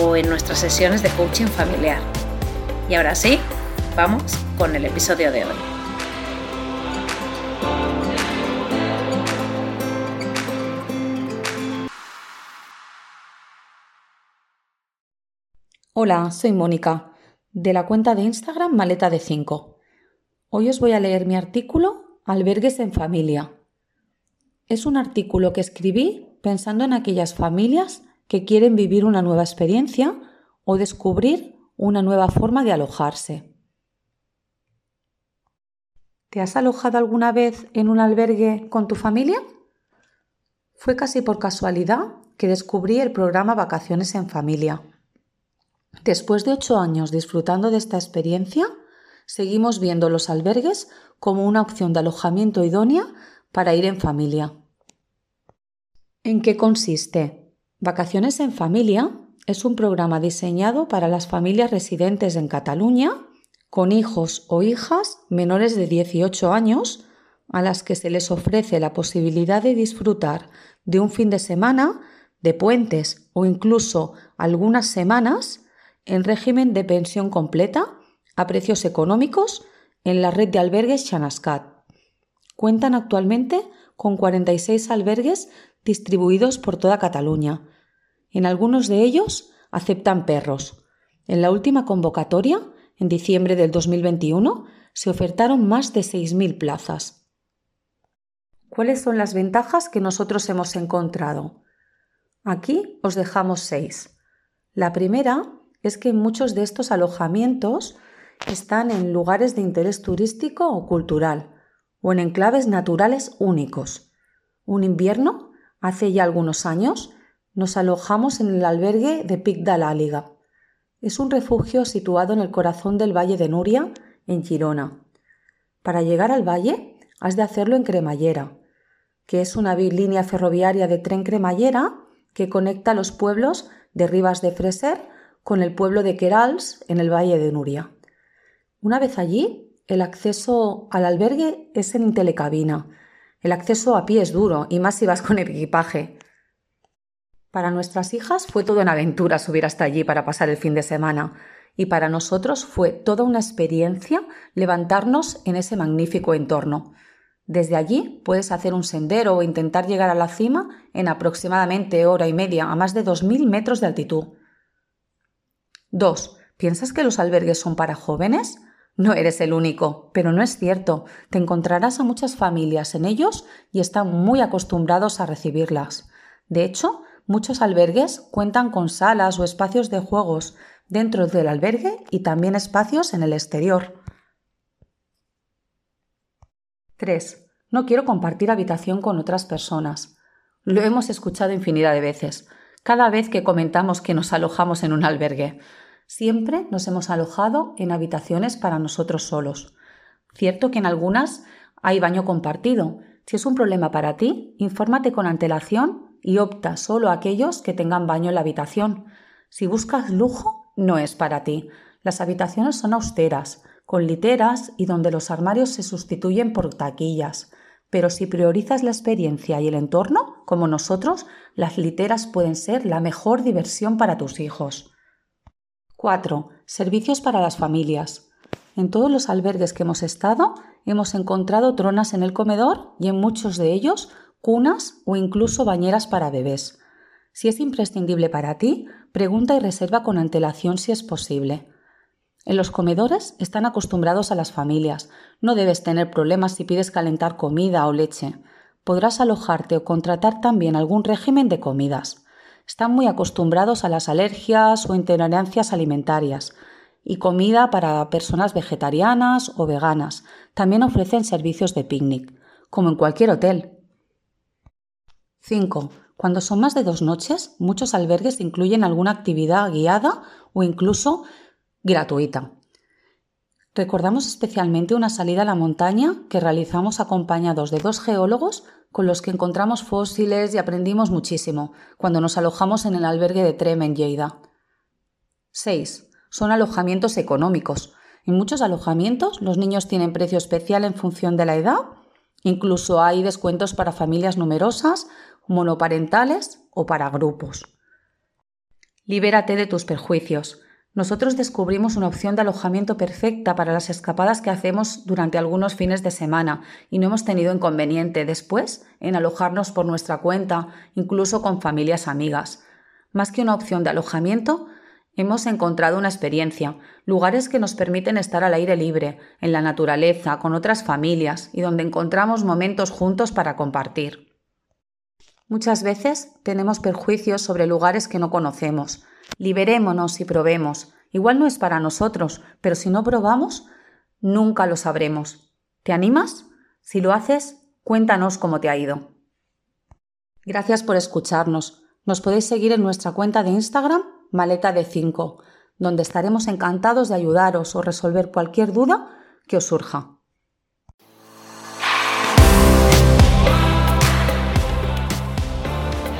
o en nuestras sesiones de coaching familiar. Y ahora sí, vamos con el episodio de hoy. Hola, soy Mónica, de la cuenta de Instagram Maleta de 5. Hoy os voy a leer mi artículo Albergues en familia. Es un artículo que escribí pensando en aquellas familias que quieren vivir una nueva experiencia o descubrir una nueva forma de alojarse. ¿Te has alojado alguna vez en un albergue con tu familia? Fue casi por casualidad que descubrí el programa Vacaciones en Familia. Después de ocho años disfrutando de esta experiencia, seguimos viendo los albergues como una opción de alojamiento idónea para ir en familia. ¿En qué consiste? Vacaciones en Familia es un programa diseñado para las familias residentes en Cataluña con hijos o hijas menores de 18 años a las que se les ofrece la posibilidad de disfrutar de un fin de semana, de puentes o incluso algunas semanas en régimen de pensión completa a precios económicos en la red de albergues Chanascat. Cuentan actualmente con 46 albergues distribuidos por toda Cataluña. En algunos de ellos aceptan perros. En la última convocatoria, en diciembre del 2021, se ofertaron más de 6.000 plazas. ¿Cuáles son las ventajas que nosotros hemos encontrado? Aquí os dejamos seis. La primera es que muchos de estos alojamientos están en lugares de interés turístico o cultural, o en enclaves naturales únicos. Un invierno Hace ya algunos años nos alojamos en el albergue de Pic de l'Àliga. Es un refugio situado en el corazón del Valle de Nuria, en Girona. Para llegar al valle has de hacerlo en cremallera, que es una línea ferroviaria de tren cremallera que conecta los pueblos de Rivas de Freser con el pueblo de Querals en el Valle de Nuria. Una vez allí, el acceso al albergue es en telecabina, el acceso a pie es duro, y más si vas con equipaje. Para nuestras hijas fue toda una aventura subir hasta allí para pasar el fin de semana, y para nosotros fue toda una experiencia levantarnos en ese magnífico entorno. Desde allí puedes hacer un sendero o intentar llegar a la cima en aproximadamente hora y media a más de 2.000 metros de altitud. 2. ¿Piensas que los albergues son para jóvenes? No eres el único, pero no es cierto. Te encontrarás a muchas familias en ellos y están muy acostumbrados a recibirlas. De hecho, muchos albergues cuentan con salas o espacios de juegos dentro del albergue y también espacios en el exterior. 3. No quiero compartir habitación con otras personas. Lo hemos escuchado infinidad de veces, cada vez que comentamos que nos alojamos en un albergue. Siempre nos hemos alojado en habitaciones para nosotros solos. Cierto que en algunas hay baño compartido. Si es un problema para ti, infórmate con antelación y opta solo a aquellos que tengan baño en la habitación. Si buscas lujo, no es para ti. Las habitaciones son austeras, con literas y donde los armarios se sustituyen por taquillas. Pero si priorizas la experiencia y el entorno, como nosotros, las literas pueden ser la mejor diversión para tus hijos. 4. Servicios para las familias. En todos los albergues que hemos estado hemos encontrado tronas en el comedor y en muchos de ellos cunas o incluso bañeras para bebés. Si es imprescindible para ti, pregunta y reserva con antelación si es posible. En los comedores están acostumbrados a las familias. No debes tener problemas si pides calentar comida o leche. Podrás alojarte o contratar también algún régimen de comidas. Están muy acostumbrados a las alergias o intolerancias alimentarias y comida para personas vegetarianas o veganas. También ofrecen servicios de picnic, como en cualquier hotel. 5. Cuando son más de dos noches, muchos albergues incluyen alguna actividad guiada o incluso gratuita. Recordamos especialmente una salida a la montaña que realizamos acompañados de dos geólogos con los que encontramos fósiles y aprendimos muchísimo cuando nos alojamos en el albergue de Trem en Lleida. 6. Son alojamientos económicos. En muchos alojamientos los niños tienen precio especial en función de la edad. Incluso hay descuentos para familias numerosas, monoparentales o para grupos. Libérate de tus perjuicios. Nosotros descubrimos una opción de alojamiento perfecta para las escapadas que hacemos durante algunos fines de semana y no hemos tenido inconveniente después en alojarnos por nuestra cuenta, incluso con familias amigas. Más que una opción de alojamiento, hemos encontrado una experiencia, lugares que nos permiten estar al aire libre, en la naturaleza, con otras familias y donde encontramos momentos juntos para compartir. Muchas veces tenemos perjuicios sobre lugares que no conocemos, Liberémonos y probemos. Igual no es para nosotros, pero si no probamos, nunca lo sabremos. ¿Te animas? Si lo haces, cuéntanos cómo te ha ido. Gracias por escucharnos. Nos podéis seguir en nuestra cuenta de Instagram, Maleta de 5, donde estaremos encantados de ayudaros o resolver cualquier duda que os surja.